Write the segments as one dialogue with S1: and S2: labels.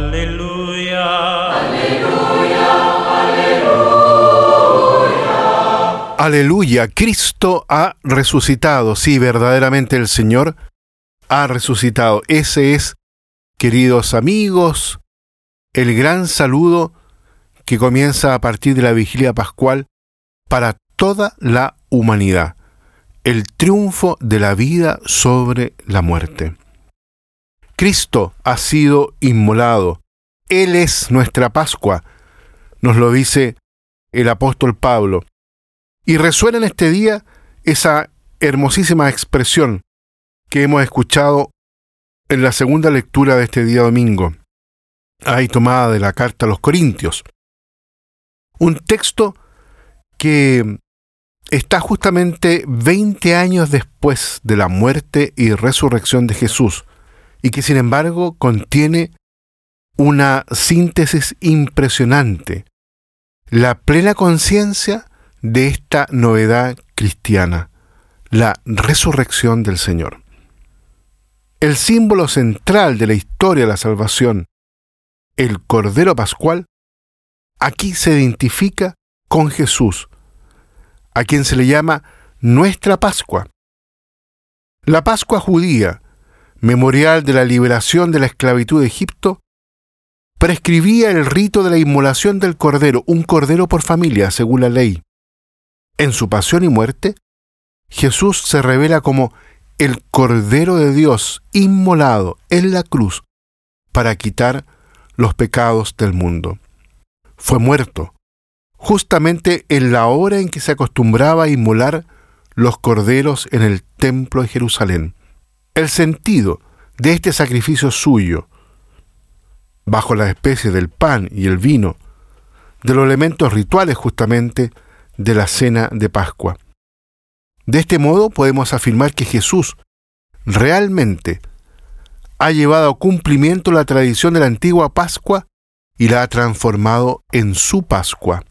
S1: Aleluya.
S2: Aleluya, Cristo ha resucitado. Sí, verdaderamente el Señor ha resucitado. Ese es, queridos amigos, el gran saludo que comienza a partir de la vigilia pascual para toda la humanidad. El triunfo de la vida sobre la muerte. Cristo ha sido inmolado. Él es nuestra Pascua, nos lo dice el apóstol Pablo. Y resuena en este día esa hermosísima expresión que hemos escuchado en la segunda lectura de este día domingo, ahí tomada de la carta a los Corintios. Un texto que está justamente 20 años después de la muerte y resurrección de Jesús y que sin embargo contiene una síntesis impresionante, la plena conciencia de esta novedad cristiana, la resurrección del Señor. El símbolo central de la historia de la salvación, el Cordero Pascual, aquí se identifica con Jesús, a quien se le llama nuestra Pascua. La Pascua judía, memorial de la liberación de la esclavitud de Egipto, prescribía el rito de la inmolación del cordero, un cordero por familia, según la ley. En su pasión y muerte, Jesús se revela como el Cordero de Dios inmolado en la cruz para quitar los pecados del mundo. Fue muerto, justamente en la hora en que se acostumbraba a inmolar los corderos en el templo de Jerusalén el sentido de este sacrificio suyo, bajo la especie del pan y el vino, de los elementos rituales justamente de la cena de Pascua. De este modo podemos afirmar que Jesús realmente ha llevado a cumplimiento la tradición de la antigua Pascua y la ha transformado en su Pascua.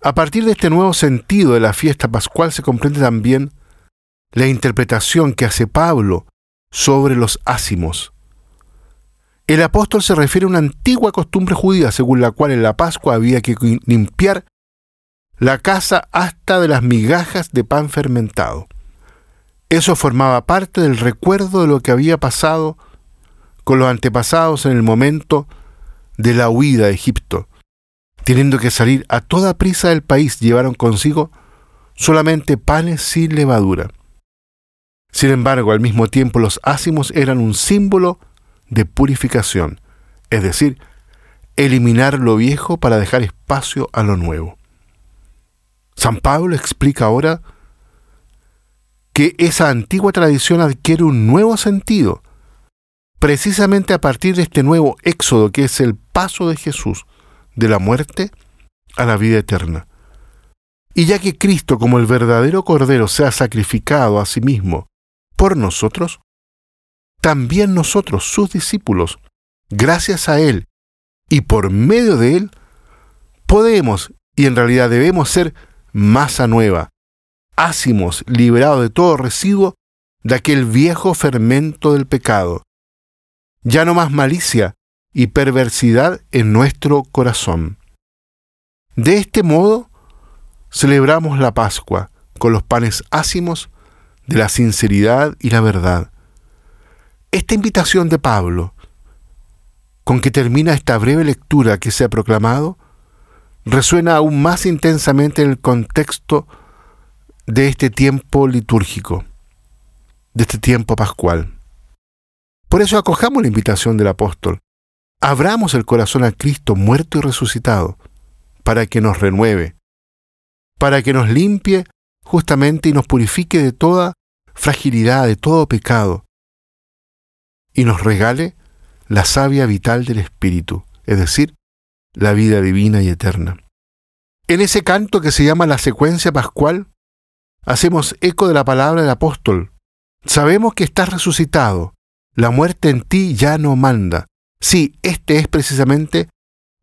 S2: A partir de este nuevo sentido de la fiesta pascual se comprende también la interpretación que hace Pablo sobre los ácimos. El apóstol se refiere a una antigua costumbre judía según la cual en la Pascua había que limpiar la casa hasta de las migajas de pan fermentado. Eso formaba parte del recuerdo de lo que había pasado con los antepasados en el momento de la huida de Egipto. Teniendo que salir a toda prisa del país, llevaron consigo solamente panes sin levadura. Sin embargo, al mismo tiempo los ácimos eran un símbolo de purificación, es decir, eliminar lo viejo para dejar espacio a lo nuevo. San Pablo explica ahora que esa antigua tradición adquiere un nuevo sentido, precisamente a partir de este nuevo éxodo que es el paso de Jesús de la muerte a la vida eterna. Y ya que Cristo como el verdadero Cordero se ha sacrificado a sí mismo por nosotros, también nosotros, sus discípulos, gracias a Él y por medio de Él, podemos y en realidad debemos ser masa nueva, ácimos, liberados de todo residuo de aquel viejo fermento del pecado. Ya no más malicia y perversidad en nuestro corazón. De este modo, celebramos la Pascua con los panes ácimos de la sinceridad y la verdad. Esta invitación de Pablo, con que termina esta breve lectura que se ha proclamado, resuena aún más intensamente en el contexto de este tiempo litúrgico, de este tiempo pascual. Por eso acojamos la invitación del apóstol, abramos el corazón a Cristo muerto y resucitado, para que nos renueve, para que nos limpie justamente y nos purifique de toda fragilidad, de todo pecado, y nos regale la savia vital del Espíritu, es decir, la vida divina y eterna. En ese canto que se llama la secuencia pascual, hacemos eco de la palabra del apóstol. Sabemos que estás resucitado, la muerte en ti ya no manda. Sí, este es precisamente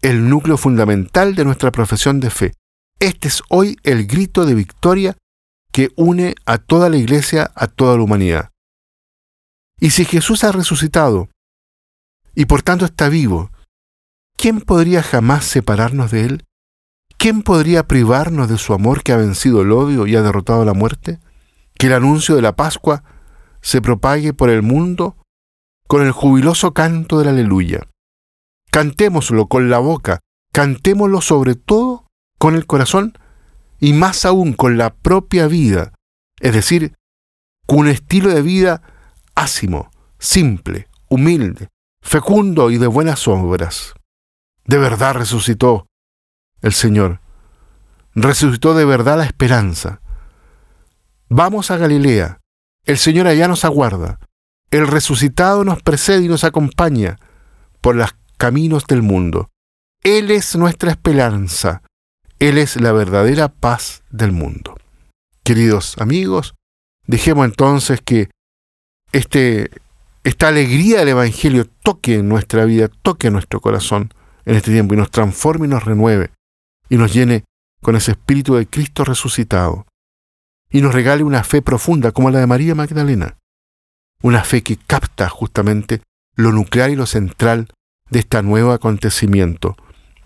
S2: el núcleo fundamental de nuestra profesión de fe. Este es hoy el grito de victoria que une a toda la iglesia, a toda la humanidad. Y si Jesús ha resucitado, y por tanto está vivo, ¿quién podría jamás separarnos de Él? ¿Quién podría privarnos de su amor que ha vencido el odio y ha derrotado la muerte? Que el anuncio de la Pascua se propague por el mundo con el jubiloso canto del aleluya. Cantémoslo con la boca, cantémoslo sobre todo con el corazón y más aún con la propia vida, es decir, con un estilo de vida ácimo, simple, humilde, fecundo y de buenas obras. De verdad resucitó el Señor. Resucitó de verdad la esperanza. Vamos a Galilea. El Señor allá nos aguarda. El resucitado nos precede y nos acompaña por los caminos del mundo. Él es nuestra esperanza. Él es la verdadera paz del mundo. Queridos amigos, dejemos entonces que este, esta alegría del Evangelio toque nuestra vida, toque nuestro corazón en este tiempo y nos transforme y nos renueve y nos llene con ese espíritu de Cristo resucitado y nos regale una fe profunda como la de María Magdalena, una fe que capta justamente lo nuclear y lo central de este nuevo acontecimiento,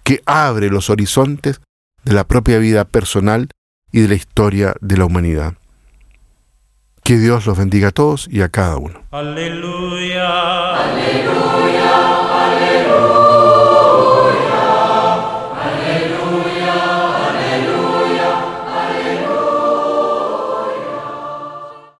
S2: que abre los horizontes de la propia vida personal y de la historia de la humanidad. Que Dios los bendiga a todos y a cada uno.